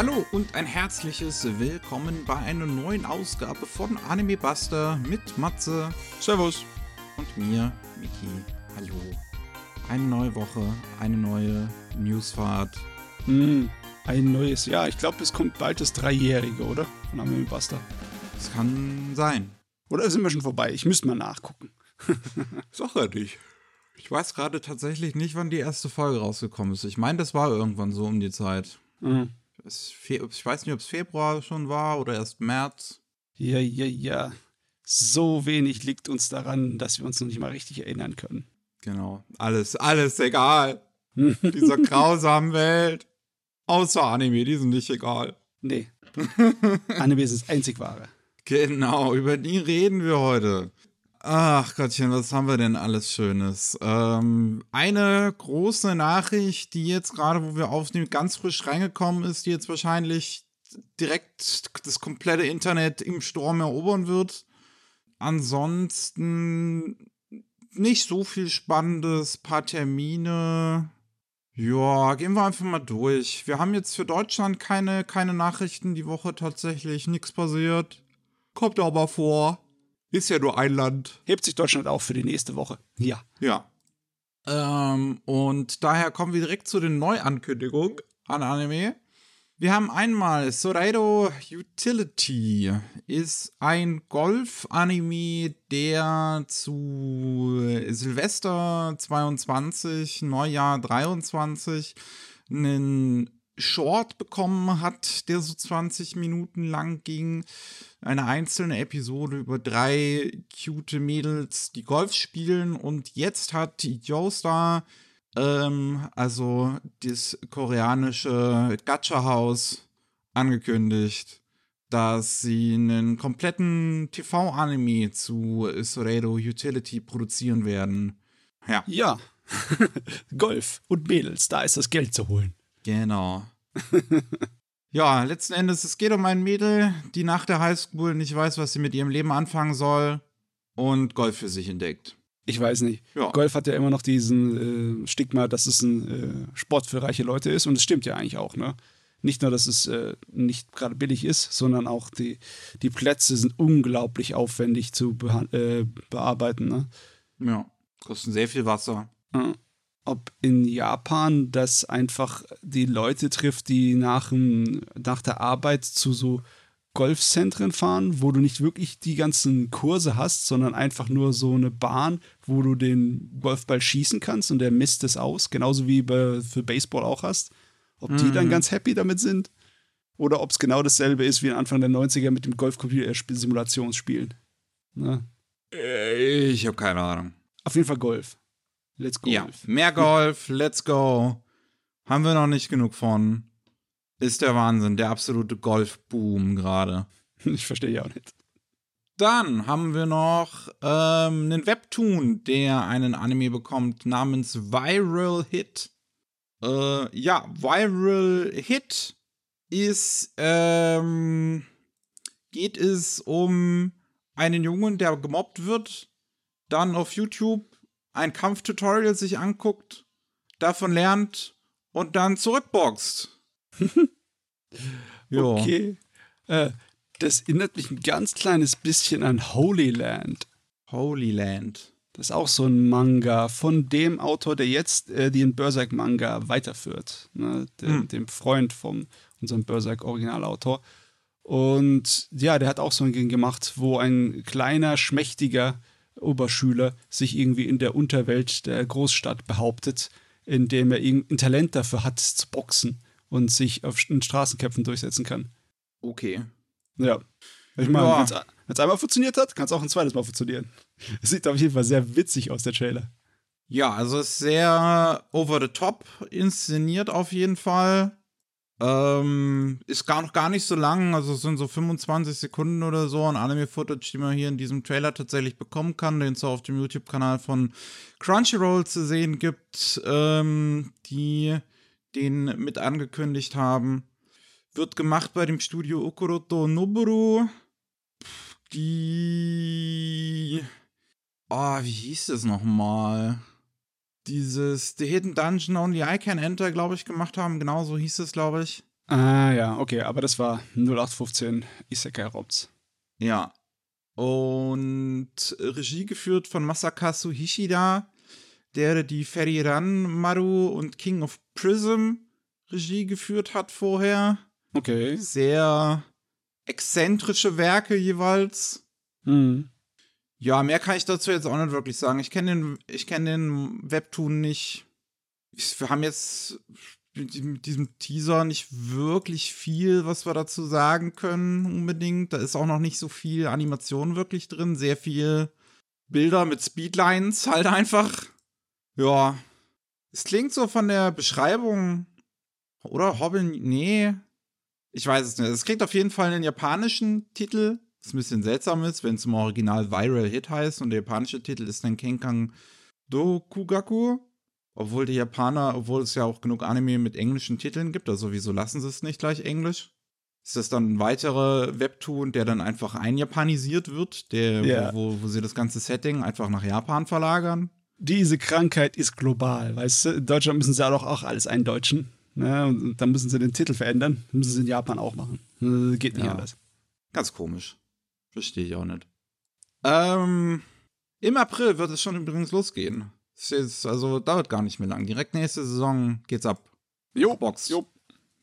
Hallo und ein herzliches Willkommen bei einer neuen Ausgabe von Anime Buster mit Matze. Servus. Und mir, Miki. Hallo. Eine neue Woche, eine neue Newsfahrt. Hm, ein neues Jahr. Ich glaube, es kommt bald das Dreijährige, oder? Von Anime Buster. Es kann sein. Oder sind wir schon vorbei? Ich müsste mal nachgucken. Sag ja nicht. Ich weiß gerade tatsächlich nicht, wann die erste Folge rausgekommen ist. Ich meine, das war irgendwann so um die Zeit. Mhm. Ich weiß nicht, ob es Februar schon war oder erst März. Ja, ja, ja. So wenig liegt uns daran, dass wir uns noch nicht mal richtig erinnern können. Genau. Alles, alles egal. Dieser grausamen Welt. Außer Anime, die sind nicht egal. Nee. Anime ist das einzig wahre. Genau, über die reden wir heute. Ach Gottchen, was haben wir denn alles Schönes? Ähm, eine große Nachricht, die jetzt gerade, wo wir aufnehmen, ganz frisch reingekommen ist, die jetzt wahrscheinlich direkt das komplette Internet im Sturm erobern wird. Ansonsten nicht so viel Spannendes, paar Termine. Ja, gehen wir einfach mal durch. Wir haben jetzt für Deutschland keine, keine Nachrichten die Woche tatsächlich, nichts passiert. Kommt aber vor. Ist ja nur ein Land. Hebt sich Deutschland auf für die nächste Woche. Ja. Ja. Ähm, und daher kommen wir direkt zu den Neuankündigungen an Anime. Wir haben einmal Soreiro Utility ist ein Golf-Anime, der zu Silvester 22, Neujahr 23 einen Short bekommen hat, der so 20 Minuten lang ging. Eine einzelne Episode über drei cute Mädels, die Golf spielen. Und jetzt hat Joestar, ähm, also das koreanische Gacha-Haus, angekündigt, dass sie einen kompletten TV-Anime zu Soredo Utility produzieren werden. Ja. Ja. Golf und Mädels, da ist das Geld zu holen. Genau. ja, letzten Endes, es geht um ein Mädel, die nach der Highschool nicht weiß, was sie mit ihrem Leben anfangen soll und Golf für sich entdeckt. Ich weiß nicht. Ja. Golf hat ja immer noch diesen äh, Stigma, dass es ein äh, Sport für reiche Leute ist und es stimmt ja eigentlich auch, ne? Nicht nur, dass es äh, nicht gerade billig ist, sondern auch die, die Plätze sind unglaublich aufwendig zu äh, bearbeiten, ne? Ja, kosten sehr viel Wasser. Ja ob in Japan das einfach die Leute trifft, die nach, nach der Arbeit zu so Golfzentren fahren, wo du nicht wirklich die ganzen Kurse hast, sondern einfach nur so eine Bahn, wo du den Golfball schießen kannst und der misst es aus, genauso wie bei, für Baseball auch hast. Ob mhm. die dann mhm. ganz happy damit sind oder ob es genau dasselbe ist wie Anfang der 90er mit dem Golfcomputer-Simulationsspielen. Ne? Ich habe keine Ahnung. Auf jeden Fall Golf. Let's go. Ja, mehr Golf, let's go. Haben wir noch nicht genug von. Ist der Wahnsinn, der absolute Golfboom gerade. Ich verstehe ja auch nicht. Dann haben wir noch ähm, einen Webtoon, der einen Anime bekommt namens Viral Hit. Äh, ja, Viral Hit ist, ähm, geht es um einen Jungen, der gemobbt wird, dann auf YouTube ein Kampftutorial sich anguckt, davon lernt und dann zurückboxt. okay. Äh, das erinnert mich ein ganz kleines bisschen an Holy Land. Holy Land. Das ist auch so ein Manga von dem Autor, der jetzt äh, den Berserk-Manga weiterführt. Ne? Dem, hm. dem Freund von unserem Berserk-Originalautor. Und ja, der hat auch so ein Ding gemacht, wo ein kleiner, schmächtiger Oberschüler sich irgendwie in der Unterwelt der Großstadt behauptet, indem er ein Talent dafür hat, zu boxen und sich auf Straßenkämpfen durchsetzen kann. Okay. Ja. Ich meine, ja. wenn es einmal funktioniert hat, kann es auch ein zweites Mal funktionieren. Es sieht auf jeden Fall sehr witzig aus, der Trailer. Ja, also es ist sehr over the top inszeniert auf jeden Fall. Ähm, ist gar noch gar nicht so lang, also es sind so 25 Sekunden oder so an Anime-Footage, die man hier in diesem Trailer tatsächlich bekommen kann, den es auf dem YouTube-Kanal von Crunchyroll zu sehen gibt, ähm, die den mit angekündigt haben. Wird gemacht bei dem Studio Okuroto Noburu. Die. Oh, wie hieß das nochmal? Dieses The Hidden Dungeon Only I Can Enter, glaube ich, gemacht haben. Genau so hieß es, glaube ich. Ah ja, okay, aber das war 0815 Isekai Robs. Ja. Und Regie geführt von Masakazu Hishida, der die Feriran Maru und King of Prism Regie geführt hat vorher. Okay. Sehr exzentrische Werke jeweils. Mhm. Ja, mehr kann ich dazu jetzt auch nicht wirklich sagen. Ich kenne den, ich kenn den Webtoon nicht. wir haben jetzt mit diesem Teaser nicht wirklich viel, was wir dazu sagen können, unbedingt. Da ist auch noch nicht so viel Animation wirklich drin. Sehr viel Bilder mit Speedlines halt einfach. Ja. Es klingt so von der Beschreibung. Oder Hobbin, nee. Ich weiß es nicht. Es kriegt auf jeden Fall einen japanischen Titel. Was ein bisschen seltsam ist, wenn es im Original Viral Hit heißt und der japanische Titel ist dann Kenkang Dokugaku. Obwohl die Japaner, obwohl es ja auch genug Anime mit englischen Titeln gibt, also wieso lassen sie es nicht gleich Englisch? Ist das dann ein weiterer Webtoon, der dann einfach einjapanisiert wird, der, Ja. wo, wo sie das ganze Setting einfach nach Japan verlagern? Diese Krankheit ist global, weißt du? In Deutschland müssen sie auch, auch alles eindeutschen. Ne? Und, dann müssen sie den Titel verändern. Das müssen sie in Japan auch machen. Äh, Geht nicht Ja. anders. Ganz komisch. Verstehe ich auch nicht. Ähm, im April wird es schon übrigens losgehen. Ist jetzt, also dauert gar nicht mehr lang. Direkt nächste Saison geht's ab. Jo, Box. jo.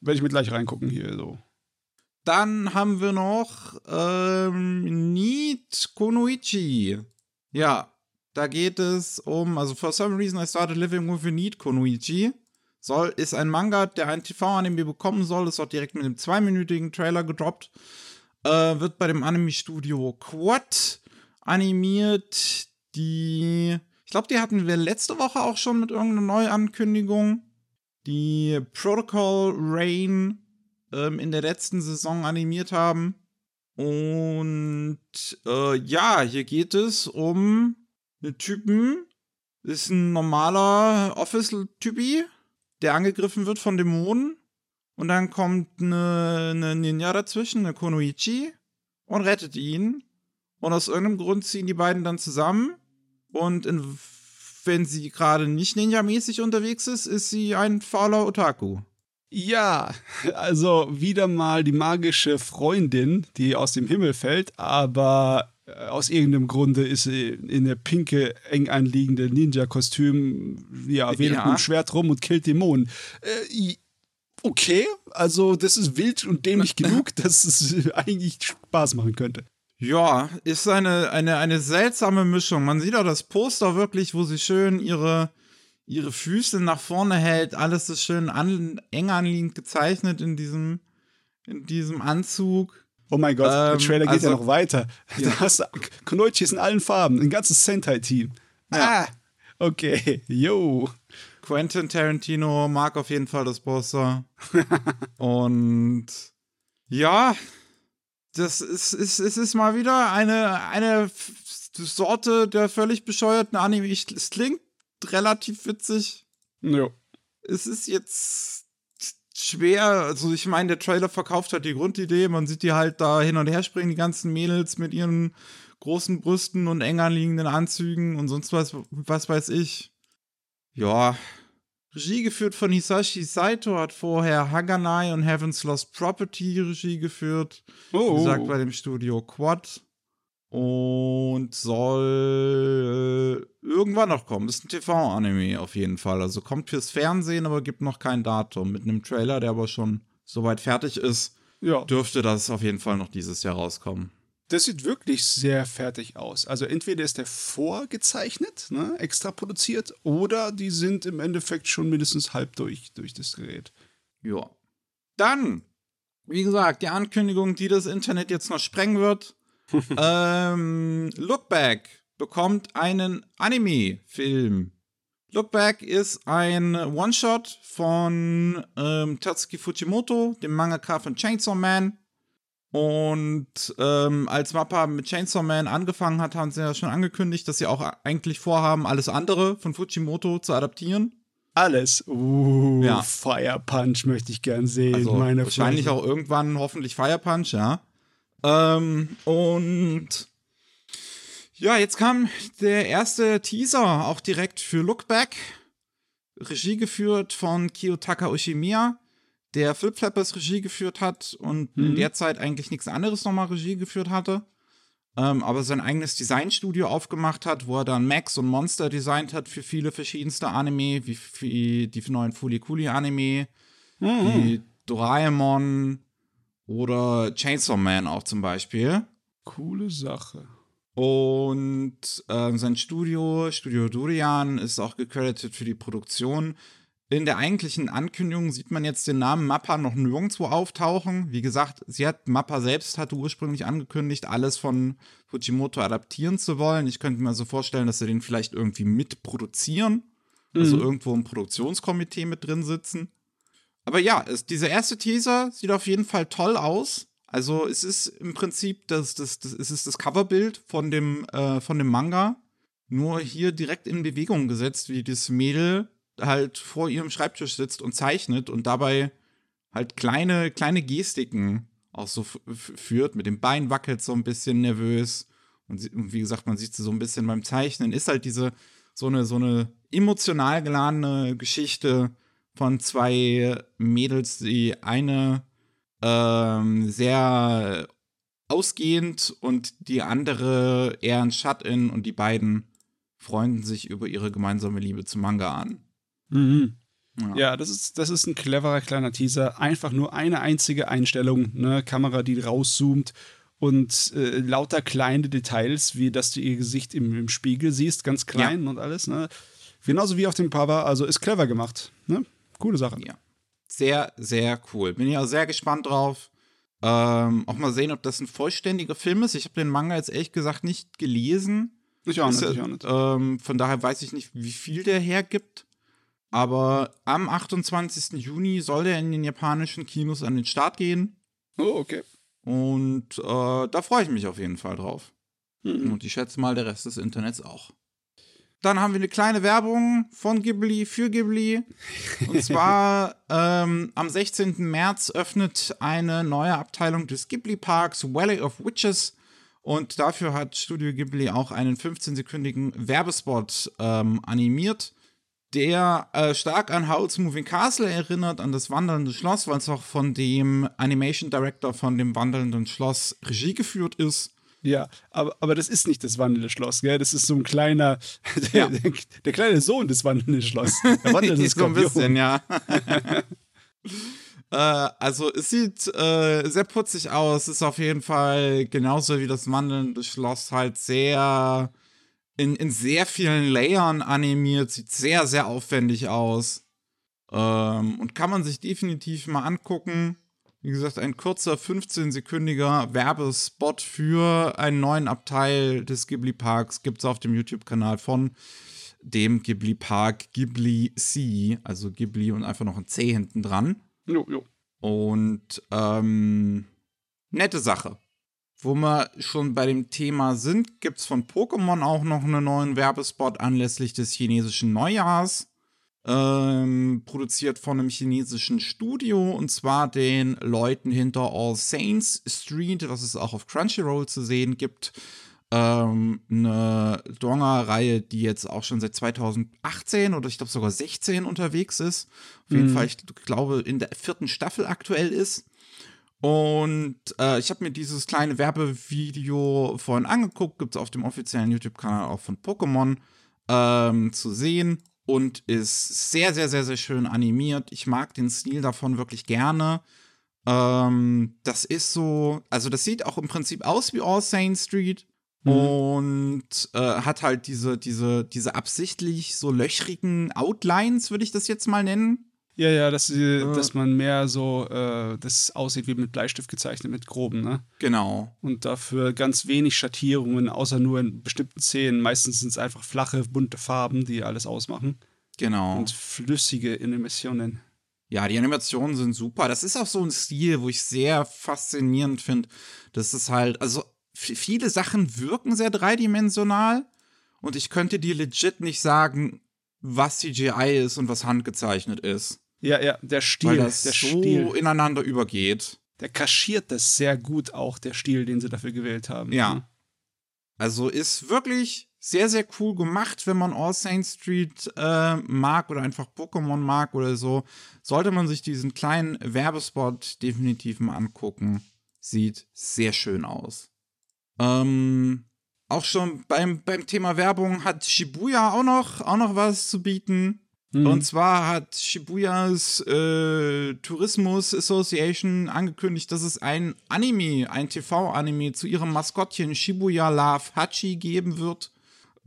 Werde ich mir gleich reingucken hier so. Dann haben wir noch ähm, Need Konoichi. Ja, da geht es um, also for some reason I started living with a Need Konoichi. Soll, ist ein Manga, der ein TV-Anime bekommen soll, ist auch direkt mit einem zweiminütigen Trailer gedroppt. Äh, wird bei dem Anime-Studio Quad animiert. Die, ich glaube, die hatten wir letzte Woche auch schon mit irgendeiner Neuankündigung. Die Protocol Rain ähm, in der letzten Saison animiert haben. Und äh, ja, hier geht es um einen Typen, ist ein normaler Office-Typi, der angegriffen wird von Dämonen. Und dann kommt eine, eine Ninja dazwischen, eine Konoichi, und rettet ihn. Und aus irgendeinem Grund ziehen die beiden dann zusammen. Und in, wenn sie gerade nicht ninja-mäßig unterwegs ist, ist sie ein fauler Otaku. Ja, also wieder mal die magische Freundin, die aus dem Himmel fällt, aber äh, aus irgendeinem Grunde ist sie in der pinke, eng anliegende Ninja-Kostüm, ja, wedelt Ja. mit dem Schwert rum und killt Dämonen. Äh, okay, also das ist wild und dämlich genug, dass es eigentlich Spaß machen könnte. Ja, ist eine, eine, eine seltsame Mischung. Man sieht auch das Poster wirklich, wo sie schön ihre, ihre Füße nach vorne hält. Alles ist schön an, eng anliegend gezeichnet in diesem, in diesem Anzug. Oh mein Gott, der Ähm, Trailer geht also- ja noch weiter. Ja. Da hast du ist in allen Farben, ein ganzes Sentai-Team. Ja. Ah, okay, yo. Quentin Tarantino mag auf jeden Fall das Poster. Und ja, das ist, ist, es ist mal wieder eine, eine Sorte der völlig bescheuerten Anime. Ich, es klingt relativ witzig. Jo. es ist jetzt schwer, also ich meine, der Trailer verkauft halt die Grundidee, man sieht die halt da hin und her springen, die ganzen Mädels mit ihren großen Brüsten und eng anliegenden Anzügen und sonst was, was weiß ich. Ja. Regie geführt von Hisashi Saito, hat vorher Haganai und Heaven's Lost Property Regie geführt. Wie Oh, gesagt, bei dem Studio Quad. Und soll äh, irgendwann noch kommen. Ist ein TV-Anime auf jeden Fall. Also kommt fürs Fernsehen, aber gibt noch kein Datum. Mit einem Trailer, der aber schon soweit fertig ist, ja. dürfte das auf jeden Fall noch dieses Jahr rauskommen. Das sieht wirklich sehr fertig aus. Also entweder ist der vorgezeichnet, ne, extra produziert, oder die sind im Endeffekt schon mindestens halb durch, durch das Gerät. Ja. Dann, wie gesagt, die Ankündigung, die das Internet jetzt noch sprengen wird. ähm, Look Back bekommt einen Anime-Film. Look Back ist ein One-Shot von ähm, Tatsuki Fujimoto, dem Mangaka von Chainsaw Man. Und ähm, als Mappa mit Chainsaw Man angefangen hat, haben sie ja schon angekündigt, dass sie auch eigentlich vorhaben, alles andere von Fujimoto zu adaptieren. Alles. Uh, Ja. Fire Punch möchte ich gern sehen. Also meine wahrscheinlich Fresse. auch irgendwann hoffentlich Fire Punch, ja. Ähm, und ja, jetzt kam der erste Teaser auch direkt für Look Back. Regie geführt von Kiyotaka Ushimiya, der Flip Flappers Regie geführt hat und mhm. in der Zeit eigentlich nichts anderes nochmal Regie geführt hatte. Ähm, aber sein eigenes Designstudio aufgemacht hat, wo er dann Max und Monster designt hat für viele verschiedenste Anime, wie, wie die neuen Fuli Kuli Anime, mhm. wie Doraemon oder Chainsaw Man auch zum Beispiel. Coole Sache. Und äh, sein Studio, Studio Durian, ist auch gecredited für die Produktion. In der eigentlichen Ankündigung sieht man jetzt den Namen Mappa noch nirgendwo auftauchen. Wie gesagt, sie hat Mappa selbst hatte ursprünglich angekündigt, alles von Fujimoto adaptieren zu wollen. Ich könnte mir so vorstellen, dass sie den vielleicht irgendwie mitproduzieren. Also mhm. irgendwo im Produktionskomitee mit drin sitzen. Aber ja, es, dieser erste Teaser sieht auf jeden Fall toll aus. Also es ist im Prinzip das, das, das, es ist das Coverbild von dem, äh, von dem Manga, nur hier direkt in Bewegung gesetzt, wie das Mädel halt vor ihrem Schreibtisch sitzt und zeichnet und dabei halt kleine, kleine Gestiken auch so führt. Mit dem Bein wackelt so ein bisschen nervös. Und, sie, und wie gesagt, man sieht sie so ein bisschen beim Zeichnen. Ist halt diese, so eine, so eine emotional geladene Geschichte von zwei Mädels, die eine ähm, sehr ausgehend und die andere eher ein Shut-in und die beiden freunden sich über ihre gemeinsame Liebe zum Manga an. Mhm. Ja. ja, das, ist, das ist ein cleverer kleiner Teaser. Einfach nur eine einzige Einstellung, ne? Kamera, die rauszoomt und äh, lauter kleine Details, wie dass du ihr Gesicht im, im Spiegel siehst, ganz klein ja. und alles. Ne? Genauso wie auf dem Cover, also ist clever gemacht. Ne? Coole Sache. Ja sehr, sehr cool. Bin ich auch sehr gespannt drauf. Ähm, auch mal sehen, ob das ein vollständiger Film ist. Ich habe den Manga jetzt ehrlich gesagt nicht gelesen. Ich auch nicht. Ich auch nicht. Ähm, von daher weiß ich nicht, wie viel der hergibt. Aber am 28. Juni soll der in den japanischen Kinos an den Start gehen. Oh, okay. Und äh, da freue ich mich auf jeden Fall drauf. Mhm. Und ich schätze mal, der Rest des Internets auch. Dann haben wir eine kleine Werbung von Ghibli für Ghibli. Und zwar ähm, am 16. März öffnet eine neue Abteilung des Ghibli Parks Valley of Witches. Und dafür hat Studio Ghibli auch einen 15-sekündigen Werbespot ähm, animiert, der äh, stark an Howl's Moving Castle erinnert, an das Wandelnde Schloss, weil es auch von dem Animation Director von dem Wandelnden Schloss Regie geführt ist. Ja, aber, aber das ist nicht das wandelnde Schloss, gell? Das ist so ein kleiner, der, ja. der, der kleine Sohn des wandelnden Schloss. Der wandelnde so ein bisschen, ja. äh, also es sieht äh, sehr putzig aus, ist auf jeden Fall genauso wie das wandelnde Schloss halt sehr in, in sehr vielen Layern animiert, sieht sehr, sehr aufwendig aus. Ähm, und kann man sich definitiv mal angucken. Wie gesagt, ein kurzer 15-sekündiger Werbespot für einen neuen Abteil des Ghibli Parks gibt es auf dem YouTube-Kanal von dem Ghibli Park Ghibli C, also Ghibli und einfach noch ein C hinten dran. Jo, jo. Und ähm, nette Sache. Wo wir schon bei dem Thema sind, gibt es von Pokémon auch noch einen neuen Werbespot anlässlich des chinesischen Neujahrs ähm, produziert von einem chinesischen Studio und zwar den Leuten hinter All Saints Street, was es auch auf Crunchyroll zu sehen gibt. Ähm, eine Donga-Reihe, die jetzt auch schon seit 2018 oder ich glaube sogar 16 unterwegs ist. Auf jeden mhm. Fall, ich glaube, in der vierten Staffel aktuell ist. Und äh, ich habe mir dieses kleine Werbevideo vorhin angeguckt, gibt es auf dem offiziellen YouTube-Kanal auch von Pokémon ähm, zu sehen und ist sehr, sehr, sehr, sehr schön animiert. Ich mag den Stil davon wirklich gerne. Ähm, das ist so, also das sieht auch im Prinzip aus wie All Saint Street mhm. und äh, hat halt diese, diese, diese absichtlich so löchrigen Outlines, würde ich das jetzt mal nennen. Ja, ja, dass, äh, dass man mehr so, äh, das aussieht wie mit Bleistift gezeichnet, mit groben, ne? Genau. Und dafür ganz wenig Schattierungen, außer nur in bestimmten Szenen. Meistens sind es einfach flache, bunte Farben, die alles ausmachen. Genau. Und flüssige Animationen. Ja, die Animationen sind super. Das ist auch so ein Stil, wo ich sehr faszinierend finde. Das ist halt, also viele Sachen wirken sehr dreidimensional und ich könnte dir legit nicht sagen, was CGI ist und was handgezeichnet ist. Ja, ja, der Stil, Weil das der so Stil. ineinander übergeht. Der kaschiert das sehr gut auch, der Stil, den sie dafür gewählt haben. Ja. Also ist wirklich sehr, sehr cool gemacht, wenn man All Saints Street äh, mag oder einfach Pokémon mag oder so. Sollte man sich diesen kleinen Werbespot definitiv mal angucken. Sieht sehr schön aus. Ähm, auch schon beim, beim Thema Werbung hat Shibuya auch noch, auch noch was zu bieten. Mhm. Und zwar hat Shibuyas äh, Tourismus Association angekündigt, dass es ein Anime, ein TV-Anime zu ihrem Maskottchen Shibuya Love Hachi geben wird.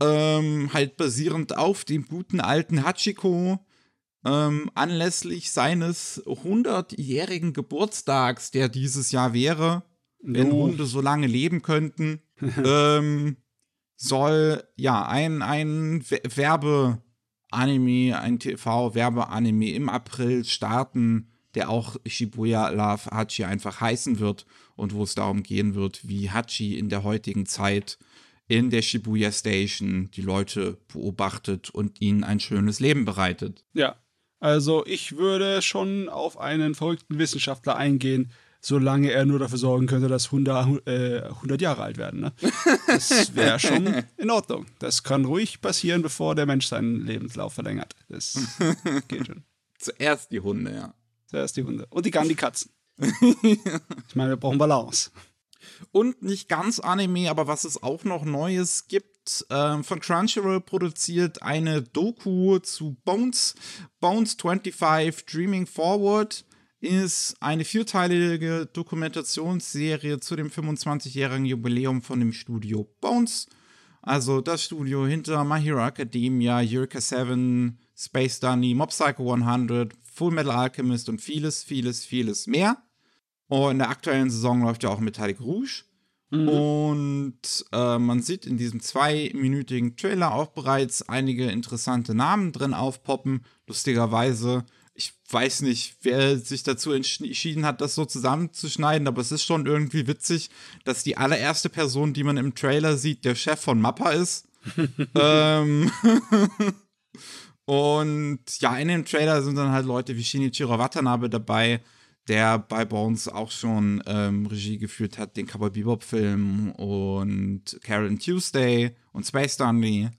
Ähm, halt basierend auf dem guten alten Hachiko. Ähm, anlässlich seines 100-jährigen Geburtstags, der dieses Jahr wäre, wenn oh. Hunde so lange leben könnten, ähm, soll ja ein, ein Werbe-Anime, ein TV-Werbe-Anime im April starten, der auch Shibuya Love Hachi einfach heißen wird und wo es darum gehen wird, wie Hachi in der heutigen Zeit in der Shibuya Station die Leute beobachtet und ihnen ein schönes Leben bereitet. Ja, also ich würde schon auf einen verrückten Wissenschaftler eingehen, solange er nur dafür sorgen könnte, dass 100, äh, 100 Jahre alt werden. Ne? Das wäre schon in Ordnung. Das kann ruhig passieren, bevor der Mensch seinen Lebenslauf verlängert. Das geht schon. Zuerst die Hunde, ja. Zuerst die Hunde. Und die kann die Katzen. ich meine, wir brauchen Balance. Und nicht ganz Anime, aber was es auch noch Neues gibt, äh, von Crunchyroll produziert eine Doku zu Bones, Bones 25 Dreaming Forward ist eine vierteilige Dokumentationsserie zu dem 25-jährigen Jubiläum von dem Studio Bones. Also das Studio hinter My Hero Academia, Eureka 7, Space Dunny, Mob Psycho 100, Full Metal Alchemist und vieles, vieles, vieles mehr. Und in der aktuellen Saison läuft ja auch Metallic Rouge. Mhm. Und äh, man sieht in diesem zweiminütigen Trailer auch bereits einige interessante Namen drin aufpoppen. Lustigerweise ich weiß nicht, wer sich dazu entschieden hat, das so zusammenzuschneiden, aber es ist schon irgendwie witzig, dass die allererste Person, die man im Trailer sieht, der Chef von Mappa ist. ähm und ja, in dem Trailer sind dann halt Leute wie Shinichiro Watanabe dabei, der bei Bones auch schon ähm, Regie geführt hat, den Cowboy Bebop-Film und Karen Tuesday und Space Dandy.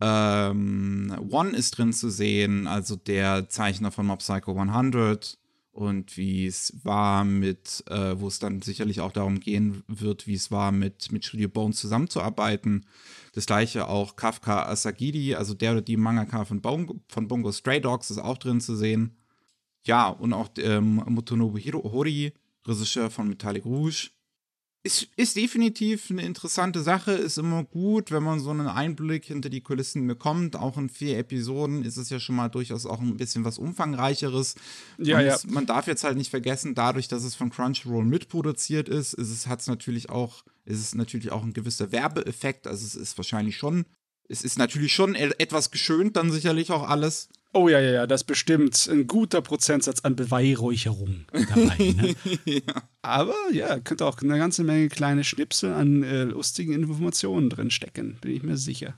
Ähm, One ist drin zu sehen, also der Zeichner von Mob Psycho 100 und wie es war mit, äh, wo es dann sicherlich auch darum gehen wird, wie es war, mit, mit Studio Bones zusammenzuarbeiten. Das gleiche auch Kafka Asagiri, also der oder die Mangaka von, Bongo, von Bongo Stray Dogs ist auch drin zu sehen. Ja, und auch ähm, Motonobu Hori, Regisseur von Metallic Rouge ist, ist definitiv eine interessante Sache, ist immer gut, wenn man so einen Einblick hinter die Kulissen bekommt. Auch in vier Episoden ist es ja schon mal durchaus auch ein bisschen was Umfangreicheres. Ja, Und ja. man darf jetzt halt nicht vergessen, dadurch, dass es von Crunchyroll mitproduziert ist, ist es, hat es natürlich auch, ist es natürlich auch ein gewisser Werbeeffekt. Also es ist wahrscheinlich schon, es ist natürlich schon e-, etwas geschönt, dann sicherlich auch alles. Oh ja, ja, ja, das ist bestimmt ein guter Prozentsatz an Beweihräucherung dabei. Ne? ja. Aber ja, könnte auch eine ganze Menge kleine Schnipsel an äh, lustigen Informationen drin stecken, bin ich mir sicher.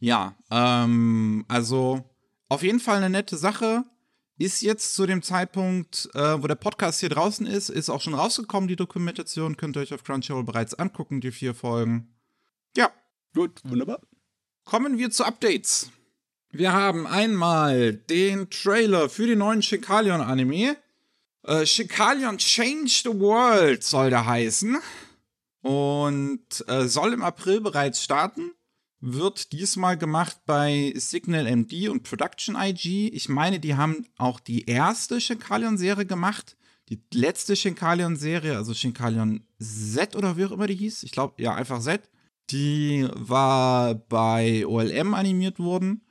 Ja, ähm, also auf jeden Fall eine nette Sache. Ist jetzt zu dem Zeitpunkt, äh, wo der Podcast hier draußen ist, ist auch schon rausgekommen, die Dokumentation. Könnt ihr euch auf Crunchyroll bereits angucken, die vier Folgen. Ja. Gut, wunderbar. Kommen wir zu Updates. Wir haben einmal den Trailer für den neuen Shinkalion-Anime. Äh, Shinkalion Change the World soll der heißen. Und äh, soll im April bereits starten. Wird diesmal gemacht bei Signal MD und Production IG. Ich meine, die haben auch die erste Shinkalion-Serie gemacht. Die letzte Shinkalion-Serie, also Shinkalion Z oder wie auch immer die hieß. Ich glaube, ja, einfach Z. Die war bei OLM animiert worden.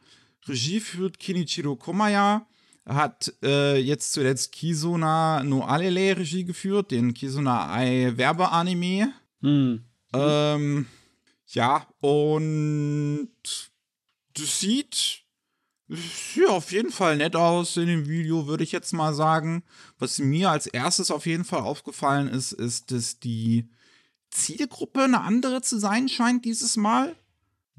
Regie führt Kinichiro Komaya, hat äh, jetzt zuletzt Kizuna no Alele Regie geführt, den Kizuna Ai Werbeanime. Hm. Ähm, ja, und das sieht ja, auf jeden Fall nett aus in dem Video, würde ich jetzt mal sagen. Was mir als erstes auf jeden Fall aufgefallen ist, ist, dass die Zielgruppe eine andere zu sein scheint dieses Mal.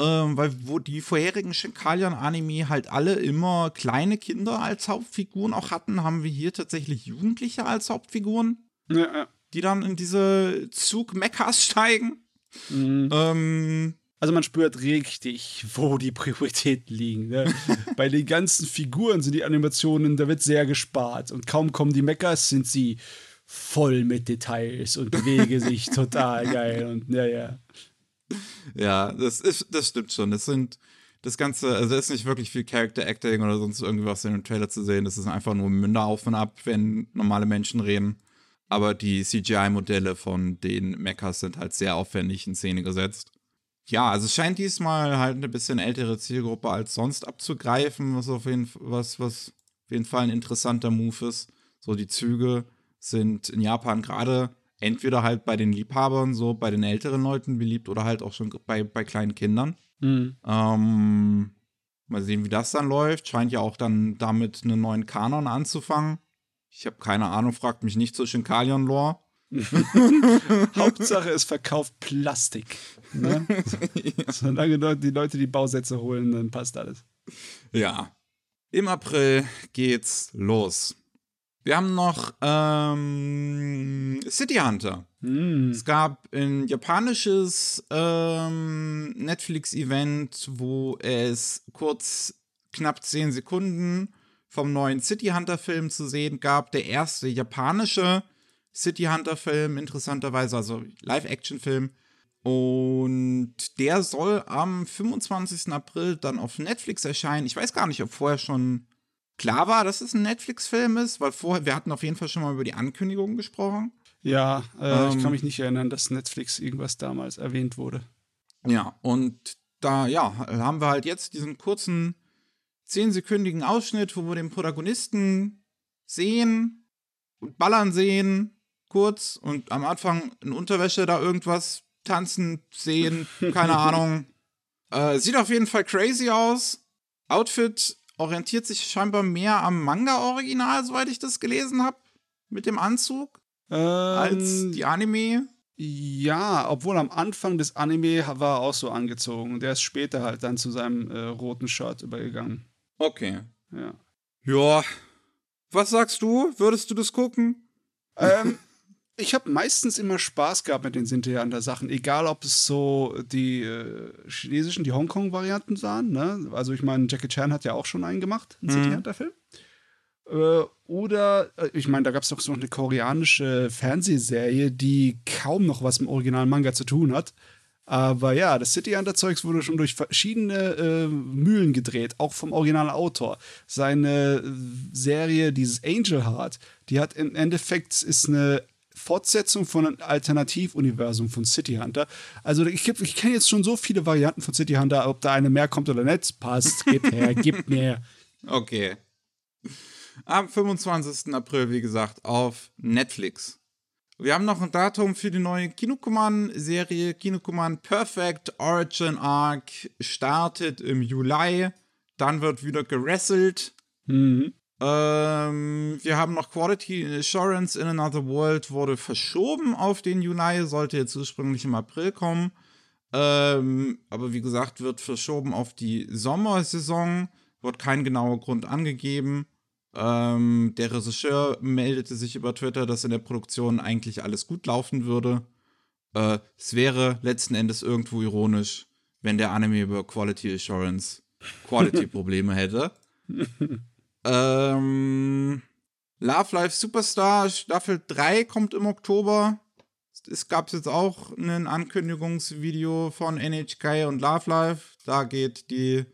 Ähm, weil wo die vorherigen Shinkalion-Anime halt alle immer kleine Kinder als Hauptfiguren auch hatten, haben wir hier tatsächlich Jugendliche als Hauptfiguren, ja, ja. die dann in diese Zug-Mechas steigen. Mhm. Ähm, Also man spürt richtig, wo die Prioritäten liegen. Ne? Bei den ganzen Figuren sind die Animationen, da wird sehr gespart. Und kaum kommen die Mechas, sind sie voll mit Details und bewegen sich total geil. Und naja. Ja, das, ist, das stimmt schon. Das sind das Ganze, also es ist nicht wirklich viel Character Acting oder sonst irgendwas in dem Trailer zu sehen. Das ist einfach nur Münder auf und ab, wenn normale Menschen reden. Aber die CGI-Modelle von den Mechas sind halt sehr aufwendig in Szene gesetzt ja, also es scheint diesmal halt eine bisschen ältere Zielgruppe als sonst abzugreifen, was auf jeden, was, was auf jeden Fall ein interessanter Move ist. So, die Züge sind in Japan gerade entweder halt bei den Liebhabern, so bei den älteren Leuten beliebt oder halt auch schon bei, bei kleinen Kindern. Mhm. Ähm, mal sehen, wie das dann läuft. Scheint ja auch dann damit einen neuen Kanon anzufangen. Ich habe keine Ahnung, fragt mich nicht zur Shinkalion-Lore. Hauptsache, es verkauft Plastik. Ne? ja. Solange die Leute die Bausätze holen, dann passt alles. Ja. Im April geht's los. Wir haben noch ähm, City Hunter. Mm. Es gab ein japanisches ähm, Netflix-Event, wo es kurz knapp 10 Sekunden vom neuen City Hunter-Film zu sehen gab. Der erste japanische City Hunter-Film, interessanterweise, also Live-Action-Film. Und der soll am 25. April dann auf Netflix erscheinen. Ich weiß gar nicht, ob vorher schon klar war, dass es ein Netflix-Film ist, weil vorher, wir hatten auf jeden Fall schon mal über die Ankündigung gesprochen. Ja, äh, ähm, ich kann mich nicht erinnern, dass Netflix irgendwas damals erwähnt wurde. Ja, und da, ja, haben wir halt jetzt diesen kurzen, zehnsekündigen Ausschnitt, wo wir den Protagonisten sehen und ballern sehen kurz und am Anfang in Unterwäsche da irgendwas tanzen, sehen, keine Ahnung. Äh, sieht auf jeden Fall crazy aus. Outfit orientiert sich scheinbar mehr am Manga-Original, soweit ich das gelesen habe, mit dem Anzug, ähm, als die Anime. Ja, obwohl am Anfang des Anime war er auch so angezogen. Der ist später halt dann zu seinem äh, roten Shirt übergegangen. Okay. Ja. Ja. Was sagst du? Würdest du das gucken? Ähm, ich habe meistens immer Spaß gehabt mit den Sinti-Hunter-Sachen, egal ob es so die äh, chinesischen, die Hongkong-Varianten waren. Ne? Also ich meine, Jackie Chan hat ja auch schon einen gemacht, einen mhm. Sinti-Hunter-Film. Äh, oder, äh, ich meine, da gab es doch so eine koreanische Fernsehserie, die kaum noch was mit dem originalen Manga zu tun hat. Aber ja, das City Hunter Zeugs wurde schon durch verschiedene äh, Mühlen gedreht, auch vom Originalautor. Seine äh, Serie, dieses Angel Heart, die hat im Endeffekt ist eine Fortsetzung von einem Alternativuniversum von City Hunter. Also ich, ich kenne jetzt schon so viele Varianten von City Hunter, ob da eine mehr kommt oder nicht, passt, gib her, gib mehr. Okay. Am 25. April, wie gesagt, auf Netflix. Wir haben noch ein Datum für die neue Kinukuman-Serie. Kinukuman Perfect Origin Arc startet im Juli. Dann wird wieder gerasselt. Mhm. Ähm, wir haben noch Quality Assurance in Another World wurde verschoben auf den Juli, sollte jetzt ursprünglich im April kommen. Ähm, aber wie gesagt, wird verschoben auf die Sommersaison, wird kein genauer Grund angegeben. Ähm, der Regisseur meldete sich über Twitter, dass in der Produktion eigentlich alles gut laufen würde. Äh, es wäre letzten Endes irgendwo ironisch, wenn der Anime über Quality Assurance Quality-Probleme hätte. Ähm, Love Life Superstar Staffel 3 kommt im Oktober. Es gab jetzt auch ein Ankündigungsvideo von NHK und Love Life. Da geht die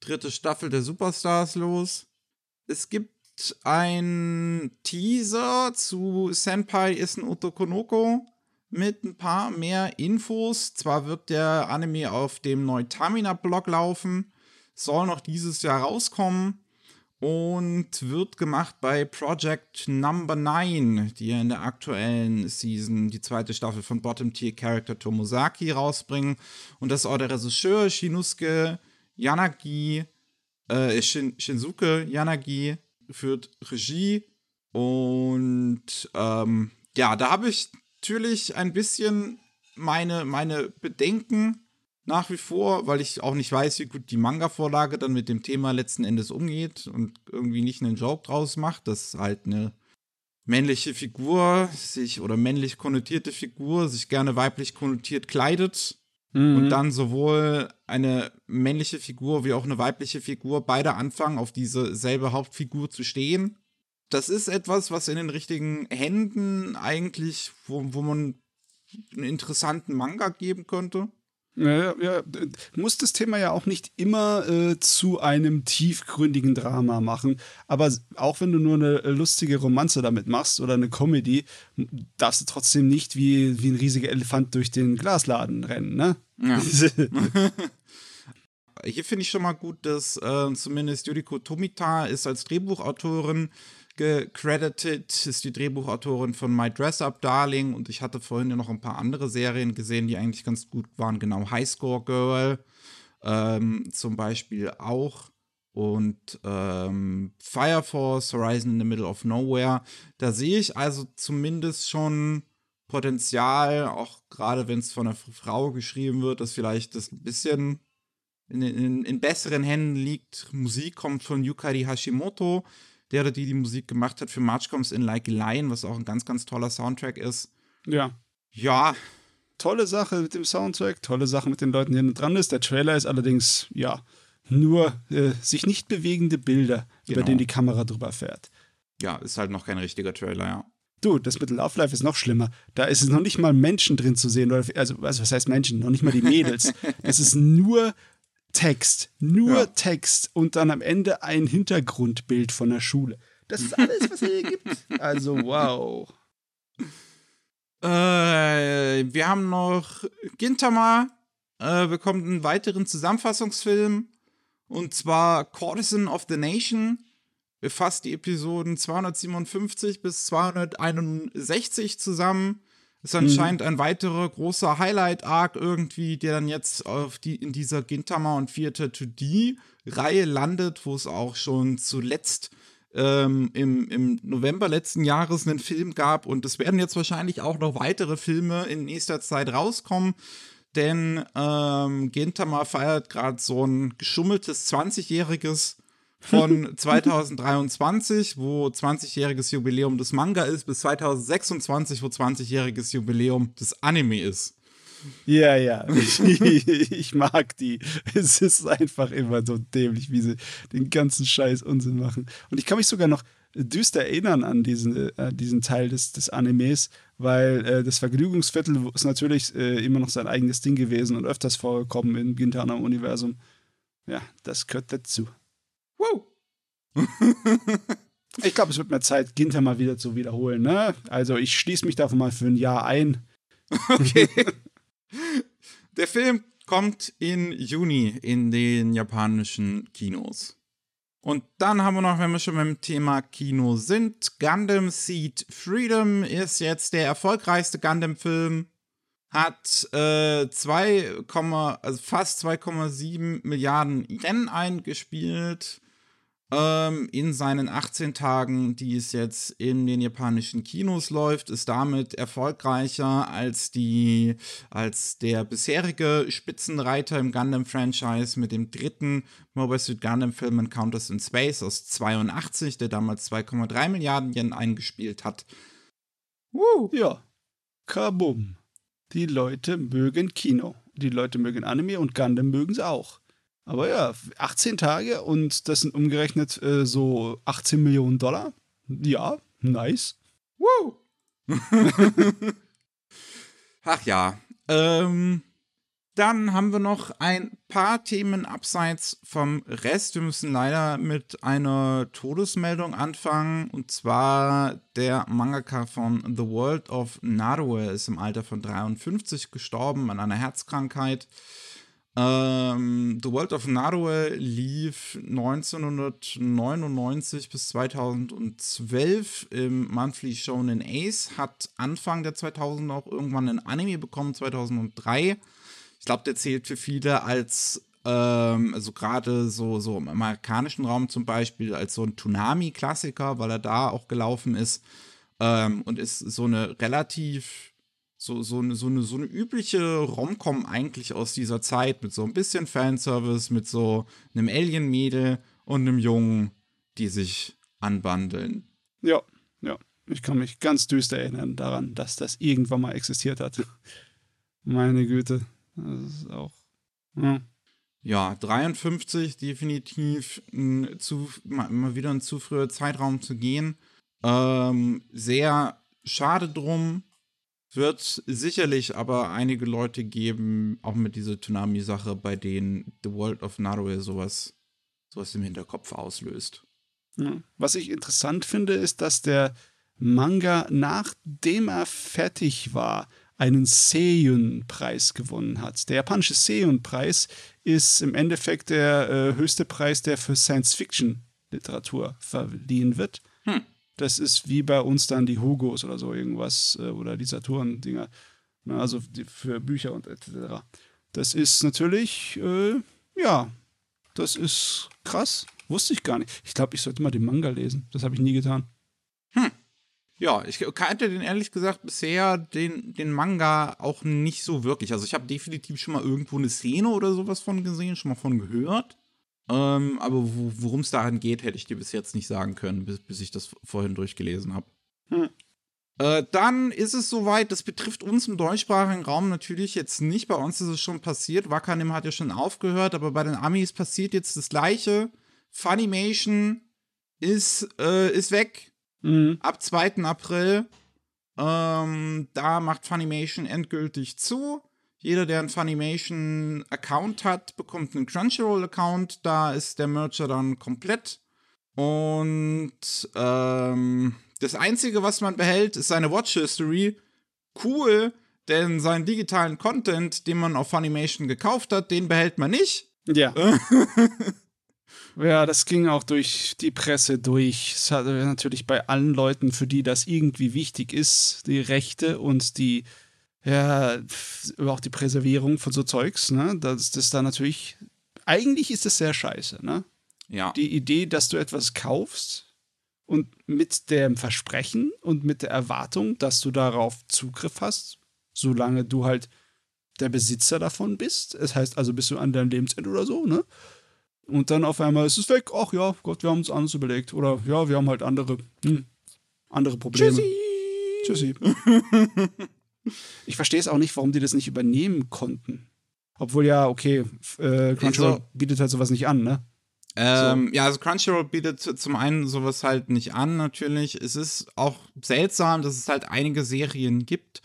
dritte Staffel der Superstars los. Es gibt ein Teaser zu Senpai ist ein Otokonoko mit ein paar mehr Infos. Zwar wird der Anime auf dem Neutamina-Blog laufen, soll noch dieses Jahr rauskommen und wird gemacht bei Project Number 9, die ja in der aktuellen Season die zweite Staffel von Bottom Tier Character Tomosaki rausbringen. Und das ist auch der Regisseur Shinosuke Yanagi, äh, Shin Shinsuke Yanagi führt Regie. Und ähm, ja, da habe ich natürlich ein bisschen meine, meine Bedenken nach wie vor, weil ich auch nicht weiß, wie gut die Manga-Vorlage dann mit dem Thema letzten Endes umgeht und irgendwie nicht einen Joke draus macht, dass halt eine männliche Figur sich oder männlich konnotierte Figur sich gerne weiblich konnotiert kleidet Mhm. Und dann sowohl eine männliche Figur wie auch eine weibliche Figur beide anfangen, auf diese selbe Hauptfigur zu stehen. Das ist etwas, was in den richtigen Händen eigentlich, wo, wo man einen interessanten Manga geben könnte. Ja, ja, muss das Thema ja auch nicht immer äh, zu einem tiefgründigen Drama machen. Aber auch wenn du nur eine lustige Romanze damit machst oder eine Comedy, darfst du trotzdem nicht wie, wie ein riesiger Elefant durch den Glasladen rennen, ne? Ja. Hier finde ich schon mal gut, dass äh, zumindest Yuriko Tomita ist als Drehbuchautorin gecredited, ist die Drehbuchautorin von My Dress Up Darling und ich hatte vorhin ja noch ein paar andere Serien gesehen, die eigentlich ganz gut waren, genau Highscore Girl ähm, zum Beispiel auch und ähm, Fire Force, Horizon in the Middle of Nowhere. Da sehe ich also zumindest schon Potenzial, auch gerade wenn es von einer Frau geschrieben wird, dass vielleicht das ein bisschen in, in, in besseren Händen liegt. Musik kommt von Yukari Hashimoto der oder die die Musik gemacht hat für March Comes in Like a Lion, was auch ein ganz, ganz toller Soundtrack ist. Ja. Ja. Tolle Sache mit dem Soundtrack, tolle Sache mit den Leuten, die dran ist. Der Trailer ist allerdings, ja, nur äh, sich nicht bewegende Bilder, genau. über denen die Kamera drüber fährt. Ja, ist halt noch kein richtiger Trailer, ja. Du, das mit Love Life ist noch schlimmer. Da ist es noch nicht mal Menschen drin zu sehen. also, also was heißt Menschen? Noch nicht mal die Mädels. es ist nur Text, nur ja. Text und dann am Ende ein Hintergrundbild von der Schule. Das ist alles, was es hier gibt. Also, wow. Äh, wir haben noch Gintama äh, bekommt einen weiteren Zusammenfassungsfilm und zwar Courtesan of the Nation befasst die Episoden 257 bis 261 zusammen ist anscheinend mhm. ein weiterer großer Highlight-Arc irgendwie, der dann jetzt auf die, in dieser Gintama und Theater to D-Reihe landet, wo es auch schon zuletzt ähm, im, im November letzten Jahres einen Film gab. Und es werden jetzt wahrscheinlich auch noch weitere Filme in nächster Zeit rauskommen. Denn ähm, Gintama feiert gerade so ein geschummeltes 20-jähriges von 2023, wo 20-jähriges Jubiläum des Manga ist, bis 2026, wo 20-jähriges Jubiläum des Anime ist. Ja, ja, ich, ich, mag die. Es ist einfach immer so dämlich, wie sie den ganzen Scheiß Unsinn machen. Und ich kann mich sogar noch düster erinnern an diesen, äh, diesen Teil des, des Animes, weil äh, das Vergnügungsviertel ist natürlich äh, immer noch sein eigenes Ding gewesen und öfters vorgekommen im Gintana-Universum. Ja, das gehört dazu. Ich glaube, es wird mehr Zeit, Ginter mal wieder zu wiederholen. Ne? Also ich schließe mich davon mal für ein Jahr ein. Okay. Der Film kommt in Juni in den japanischen Kinos. Und dann haben wir noch, wenn wir schon beim Thema Kino sind, Gundam Seed Freedom ist jetzt der erfolgreichste Gundam-Film hat äh, 2, also fast 2,7 Milliarden Yen eingespielt ähm, in seinen 18 Tagen, die es jetzt in den japanischen Kinos läuft, ist damit erfolgreicher als die, als der bisherige Spitzenreiter im Gundam-Franchise mit dem dritten Mobile Suit Gundam-Film Encounters in Space aus 82, der damals 2,3 Milliarden Yen eingespielt hat. Uh. Ja. Kabum. Die Leute mögen Kino. Die Leute mögen Anime und Gundam mögen es auch. Aber ja, 18 Tage und das sind umgerechnet äh, so 18 Millionen Dollar. Ja, nice. Woo! Ach ja. Ähm, dann haben wir noch ein paar Themen abseits vom Rest. Wir müssen leider mit einer Todesmeldung anfangen. Und zwar der Mangaka von The World of Narue ist im Alter von 53 gestorben an einer Herzkrankheit. Ähm, The World of Narue lief 1999 bis 2012 im Monthly Shonen Ace, hat Anfang der 2000 auch irgendwann ein Anime bekommen, 2003. Ich glaube, der zählt für viele als, ähm, also gerade so, so im amerikanischen Raum zum Beispiel, als so ein Tsunami-Klassiker, weil er da auch gelaufen ist ähm, und ist so eine relativ so, so, eine, so, eine, so eine übliche Romcom eigentlich aus dieser Zeit mit so ein bisschen Fanservice, mit so einem Alien-Mädel und einem Jungen, die sich anbandeln. Ja, ja. Ich kann mich ganz düster erinnern daran, dass das irgendwann mal existiert hat. Meine Güte. Das ist auch. Ja. Ja, 53 definitiv ein zu, mal wieder ein zu früher Zeitraum zu gehen. Ähm, sehr schade drum. Wird sicherlich aber einige Leute geben, auch mit dieser Tsunami-Sache, bei denen The World of Naruto sowas, sowas im Hinterkopf auslöst. Was ich interessant finde, ist, dass der Manga, nachdem er fertig war, einen Seiyun-Preis gewonnen hat. Der japanische Seiyun-Preis ist im Endeffekt der äh, höchste Preis, der für Science-Fiction-Literatur verliehen wird. Hm. Das ist wie bei uns dann die Hugos oder so irgendwas äh, oder die Saturn-Dinger. Also die, für Bücher und etc. Das ist natürlich, äh, ja, das ist krass. Wusste ich gar nicht. Ich glaube, ich sollte mal den Manga lesen. Das habe ich nie getan. Hm. Ja, ich kannte den ehrlich gesagt bisher den, den Manga auch nicht so wirklich. Also ich habe definitiv schon mal irgendwo eine Szene oder sowas von gesehen, schon mal von gehört. Ähm, aber worum es daran geht, hätte ich dir bis jetzt nicht sagen können, bis, bis ich das vorhin durchgelesen habe. Hm. Äh, dann ist es soweit, das betrifft uns im deutschsprachigen Raum natürlich jetzt nicht. Bei uns ist es schon passiert. Wakanim hat ja schon aufgehört, aber bei den Amis passiert jetzt das Gleiche. Funimation ist, äh, ist weg. Mhm. Ab 2. April. Ähm, da macht Funimation endgültig zu. Jeder, der einen Funimation-Account hat, bekommt einen Crunchyroll-Account. Da ist der Mercher dann komplett. Und ähm, das Einzige, was man behält, ist seine Watch History. Cool, denn seinen digitalen Content, den man auf Funimation gekauft hat, den behält man nicht. Ja. Ja, das ging auch durch die Presse durch. Es hat natürlich bei allen Leuten, für die das irgendwie wichtig ist, die Rechte und die, ja, auch die Präservierung von so Zeugs, ne? Das ist da natürlich, eigentlich ist es sehr scheiße, ne? Ja. Die Idee, dass du etwas kaufst und mit dem Versprechen und mit der Erwartung, dass du darauf Zugriff hast, solange du halt der Besitzer davon bist. Es das heißt also, bist du an deinem Lebensende oder so, ne? Und dann auf einmal ist es weg. Ach ja, Gott, wir haben uns anders überlegt. Oder ja, wir haben halt andere, hm, andere Probleme. Tschüssi. Tschüssi. ich verstehe es auch nicht, warum die das nicht übernehmen konnten. Obwohl ja, okay, äh, Crunchyroll also, bietet halt sowas nicht an, ne? Ähm, so. Ja, also Crunchyroll bietet zum einen sowas halt nicht an, natürlich. Es ist auch seltsam, dass es halt einige Serien gibt,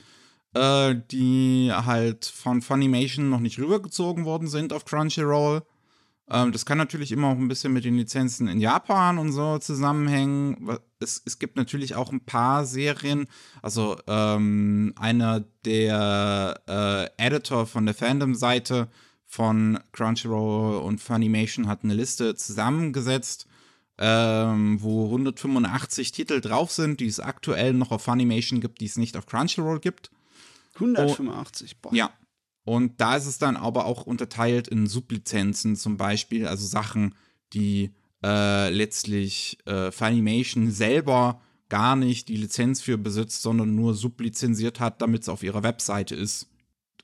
äh, die halt von Funimation noch nicht rübergezogen worden sind auf Crunchyroll. Ähm, das kann natürlich immer auch ein bisschen mit den Lizenzen in Japan und so zusammenhängen. Es, es gibt natürlich auch ein paar Serien. Also ähm, einer der äh, Editor von der Fandom-Seite von Crunchyroll und Funimation hat eine Liste zusammengesetzt, ähm, wo 185 Titel drauf sind, die es aktuell noch auf Funimation gibt, die es nicht auf Crunchyroll gibt. 185, boah. Ja, und da ist es dann aber auch unterteilt in Sublizenzen zum Beispiel, also Sachen, die äh, letztlich äh, Funimation selber gar nicht die Lizenz für besitzt, sondern nur sublizenziert hat, damit es auf ihrer Webseite ist.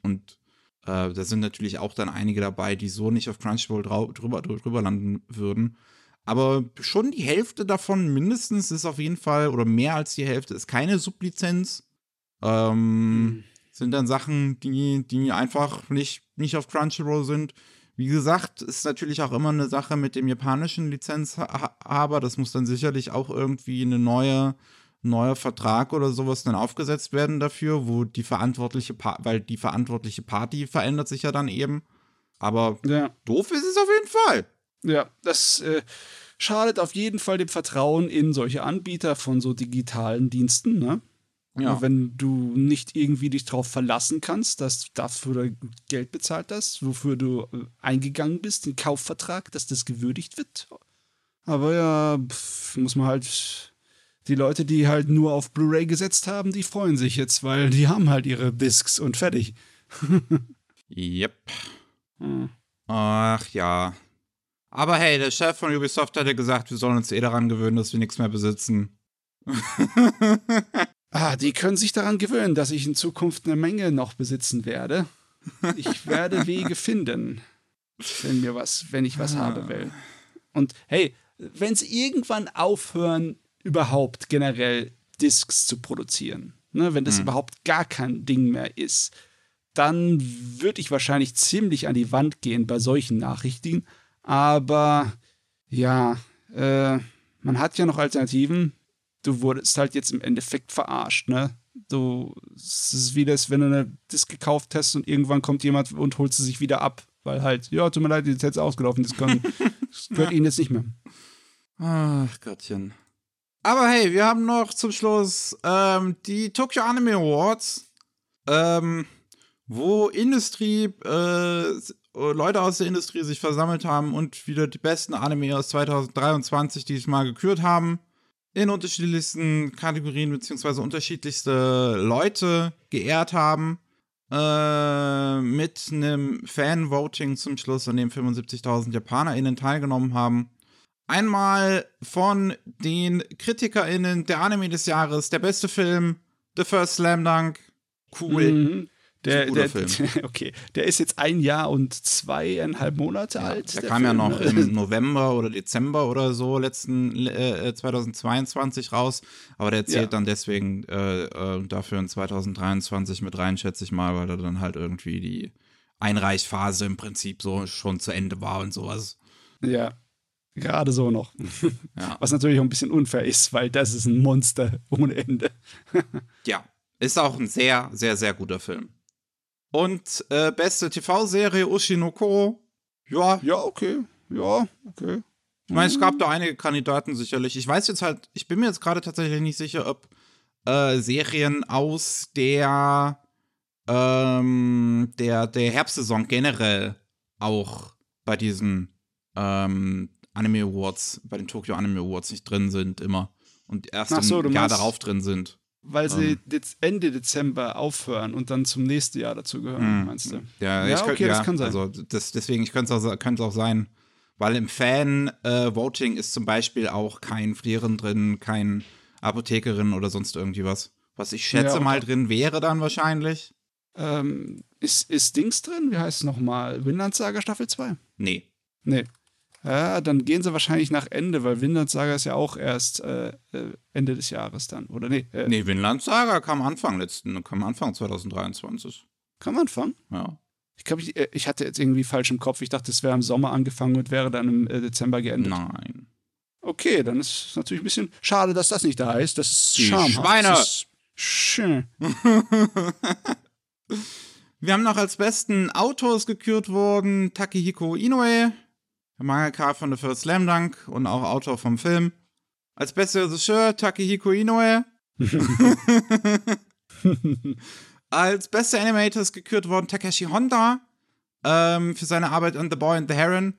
Und äh, da sind natürlich auch dann einige dabei, die so nicht auf Crunchyroll drüber, drüber landen würden. Aber schon die Hälfte davon mindestens ist auf jeden Fall, oder mehr als die Hälfte, ist keine Sublizenz. Ähm, mhm sind dann Sachen, die, die einfach nicht, nicht auf Crunchyroll sind. Wie gesagt, ist natürlich auch immer eine Sache mit dem japanischen Lizenzhaber. Das muss dann sicherlich auch irgendwie eine neue, neuer Vertrag oder sowas dann aufgesetzt werden dafür, wo die verantwortliche, pa weil die verantwortliche Party verändert sich ja dann eben. Aber ja. doof ist es auf jeden Fall. Ja, das äh, schadet auf jeden Fall dem Vertrauen in solche Anbieter von so digitalen Diensten, ne? Ja. Wenn du nicht irgendwie dich darauf verlassen kannst, dass du dafür Geld bezahlt hast, wofür du äh, eingegangen bist, den Kaufvertrag, dass das gewürdigt wird. Aber ja, pff, muss man halt. Die Leute, die halt nur auf Blu-ray gesetzt haben, die freuen sich jetzt, weil die haben halt ihre Discs und fertig. yep. Hm. Ach ja. Aber hey, der Chef von Ubisoft hat ja gesagt, wir sollen uns eh daran gewöhnen, dass wir nichts mehr besitzen. Ah, die können sich daran gewöhnen, dass ich in Zukunft eine Menge noch besitzen werde. Ich werde Wege finden, wenn mir was, wenn ich was ah. haben will. Und hey, wenn sie irgendwann aufhören, überhaupt generell Discs zu produzieren, ne, wenn das hm. überhaupt gar kein Ding mehr ist, dann würde ich wahrscheinlich ziemlich an die Wand gehen bei solchen Nachrichten. Aber ja, äh, man hat ja noch Alternativen. Du wurdest halt jetzt im Endeffekt verarscht, ne? Du, es ist wie das, wenn du eine Disc gekauft hast und irgendwann kommt jemand und holt sie sich wieder ab, weil halt, ja, tut mir leid, die ist ausgelaufen, das, kann, das gehört ihnen jetzt nicht mehr. Ach Gottchen. Aber hey, wir haben noch zum Schluss ähm, die Tokyo Anime Awards, ähm, wo Industrie, äh, Leute aus der Industrie sich versammelt haben und wieder die besten Anime aus 2023 diesmal gekürt haben. In unterschiedlichsten Kategorien beziehungsweise unterschiedlichste Leute geehrt haben. Äh, mit einem Fan-Voting zum Schluss, an dem 75.000 JapanerInnen teilgenommen haben. Einmal von den KritikerInnen der Anime des Jahres, der beste Film, The First Slam Dunk. Cool. Mhm. Der, der, okay, der ist jetzt ein Jahr und zweieinhalb Monate ja, alt. Der, der kam Film. ja noch im November oder Dezember oder so letzten äh, 2022 raus, aber der zählt ja. dann deswegen äh, äh, dafür in 2023 mit rein, schätze ich mal, weil er dann halt irgendwie die Einreichphase im Prinzip so schon zu Ende war und sowas. Ja, gerade so noch. Ja. Was natürlich auch ein bisschen unfair ist, weil das ist ein Monster ohne Ende. ja, ist auch ein sehr, sehr, sehr guter Film. Und äh, beste TV-Serie Ushinoko. Ja. Ja, okay. Ja, okay. Ich meine, es gab da einige Kandidaten sicherlich. Ich weiß jetzt halt, ich bin mir jetzt gerade tatsächlich nicht sicher, ob äh, Serien aus der, ähm, der, der Herbstsaison generell auch bei diesen ähm, Anime Awards, bei den Tokyo Anime Awards nicht drin sind immer und erst so, im Jahr darauf drin sind weil sie um. Ende Dezember aufhören und dann zum nächsten Jahr dazugehören, mm. meinst du? Ja, ja okay, könnt, das kann sein. Also das, deswegen, ich könnte es auch, auch sein, weil im Fan-Voting äh, ist zum Beispiel auch kein Frieren drin, kein Apothekerin oder sonst irgendwie was. Was ich schätze ja, mal drin wäre dann wahrscheinlich. Ähm, ist, ist Dings drin? Wie heißt es nochmal? Winland Saga Staffel 2? Nee. Nee. Ja, dann gehen sie wahrscheinlich nach Ende, weil Vinland Saga ist ja auch erst äh, äh Ende des Jahres dann, oder nee? Äh, nee, Vinland Saga kam Anfang letzten, kam Anfang 2023. Kam Anfang? Ja. Ich glaube, ich, äh, ich hatte jetzt irgendwie falsch im Kopf. Ich dachte, es wäre im Sommer angefangen und wäre dann im äh, Dezember geendet. Nein. Okay, dann ist es natürlich ein bisschen schade, dass das nicht da ist. Das ist Die Schweine! Das ist schön. Wir haben noch als besten Autos gekürt worden Takehiko Inoue Mangaka von The First Slam Dunk und auch Autor vom Film. Als bester Regisseur Takehiko Inoue. Als bester Animator ist gekürt worden Takeshi Honda ähm, für seine Arbeit an The Boy and the Heron.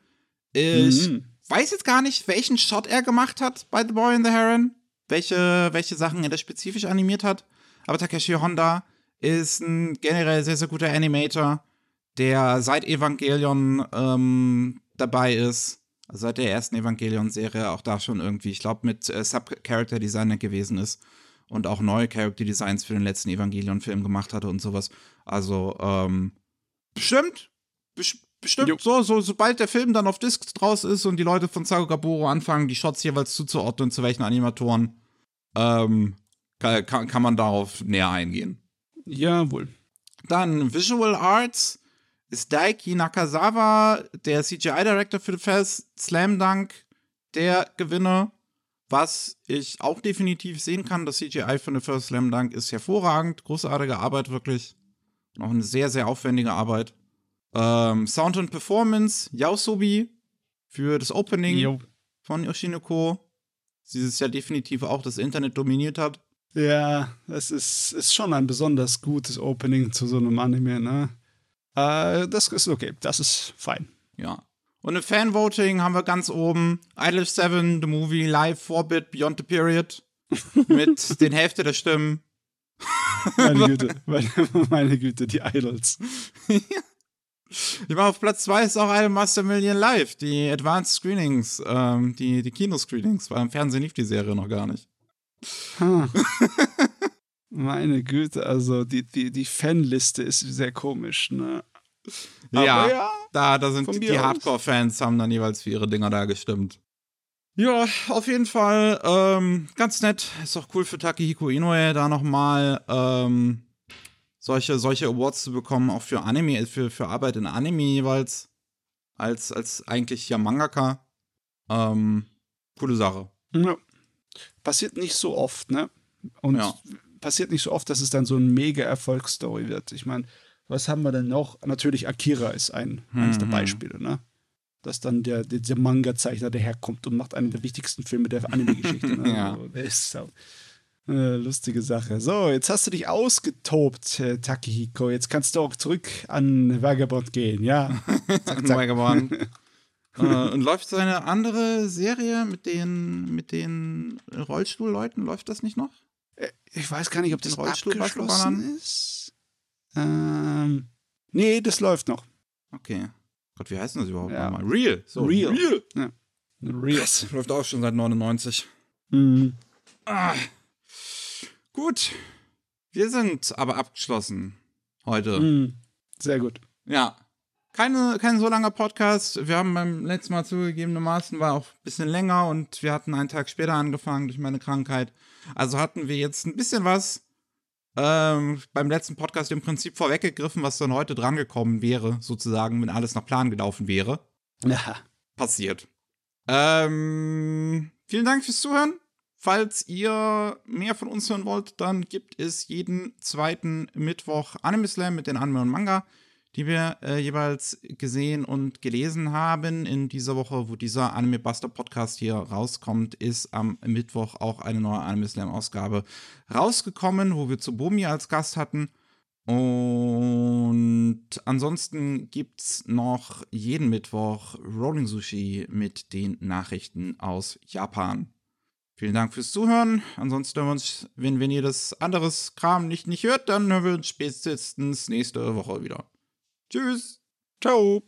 Ich mhm. weiß jetzt gar nicht, welchen Shot er gemacht hat bei The Boy and the Heron, welche, welche Sachen er da spezifisch animiert hat. Aber Takeshi Honda ist ein generell sehr, sehr guter Animator, der seit Evangelion ähm, dabei ist. Also seit der ersten Evangelion-Serie auch da schon irgendwie, ich glaube, mit äh, Sub-Character-Designer gewesen ist und auch neue Character-Designs für den letzten Evangelion-Film gemacht hatte und sowas. Also, ähm, bestimmt, bestimmt so, so, sobald der Film dann auf Discs draus ist und die Leute von Sagogaburo anfangen, die Shots jeweils zuzuordnen, zu welchen Animatoren, ähm, kann, kann man darauf näher eingehen. Jawohl. Dann Visual Arts ist Daiki Nakazawa, der CGI-Director für The First Slam Dunk, der Gewinner. Was ich auch definitiv sehen kann, das CGI für The First Slam Dunk ist hervorragend. Großartige Arbeit, wirklich. Noch eine sehr, sehr aufwendige Arbeit. Ähm, Sound und Performance, Yaosobi für das Opening jo. von Yoshinoko. Dieses Jahr definitiv auch das Internet dominiert hat. Ja, es ist, ist schon ein besonders gutes Opening zu so einem Anime, ne? Äh, das ist okay, das ist fein. Ja. Und im Fanvoting haben wir ganz oben Idol 7, The Movie, Live, Forbit, Beyond the Period. mit den Hälfte der Stimmen. meine Güte, meine, meine, Güte, die Idols. Ich meine, auf Platz 2 ist auch Idol Master Million Live, die Advanced Screenings, ähm, die, die Kinoscreenings, weil im Fernsehen lief die Serie noch gar nicht. Huh. Meine Güte, also die, die, die Fanliste ist sehr komisch, ne? Ja, ja, da, da sind die, die Hardcore-Fans haben dann jeweils für ihre Dinger da gestimmt. Ja, auf jeden Fall ähm, ganz nett. Ist auch cool für Takehiko Inoue, da nochmal ähm, solche, solche Awards zu bekommen, auch für Anime, für, für Arbeit in Anime jeweils, als, als eigentlich ja Mangaka. Ähm, coole Sache. Ja. Passiert nicht so oft, ne? Und Ja. Passiert nicht so oft, dass es dann so ein mega Erfolgsstory wird. Ich meine, was haben wir denn noch? Natürlich Akira ist ein, eines der Mhm. Beispiele, ne? Dass dann der, der, der Manga-Zeichner daherkommt und macht einen der wichtigsten Filme der Anime-Geschichte. Ne? Ja. Also, ist so. Äh, lustige Sache. So, jetzt hast du dich ausgetobt, äh, Takehiko. Jetzt kannst du auch zurück an Vagabond gehen, ja. Zack, zack. Vagabond. äh, und läuft seine andere Serie mit den, mit den Rollstuhlleuten, läuft das nicht noch? Ich weiß gar nicht, ob das abgeschlossen ist. Ähm, nee, das läuft noch. Okay. Gott, wie heißt denn das überhaupt Ja. nochmal? Real. So, Real. Real. Ja. Real. Das läuft auch schon seit 99. Mhm. Ah. Gut. Wir sind aber abgeschlossen heute. Mhm. Sehr gut. Ja. Keine, kein so langer Podcast. Wir haben beim letzten Mal zugegebenermaßen, war auch ein bisschen länger und wir hatten einen Tag später angefangen durch meine Krankheit. Also hatten wir jetzt ein bisschen was ähm, beim letzten Podcast im Prinzip vorweggegriffen, was dann heute drangekommen wäre, sozusagen, wenn alles nach Plan gelaufen wäre. Ja. Passiert. Ähm, vielen Dank fürs Zuhören. Falls ihr mehr von uns hören wollt, dann gibt es jeden zweiten Mittwoch Anime Slam mit den Anime und Manga, die wir äh, jeweils gesehen und gelesen haben. In dieser Woche, wo dieser Anime Buster Podcast hier rauskommt, ist am Mittwoch auch eine neue Anime Slam Ausgabe rausgekommen, wo wir Tsubomi als Gast hatten. Und ansonsten gibt's noch jeden Mittwoch Rolling Sushi mit den Nachrichten aus Japan. Vielen Dank fürs Zuhören. Ansonsten hören wir uns, wenn, wenn ihr das anderes Kram nicht, nicht hört, dann hören wir uns spätestens nächste Woche wieder. Tschüss. Ciao.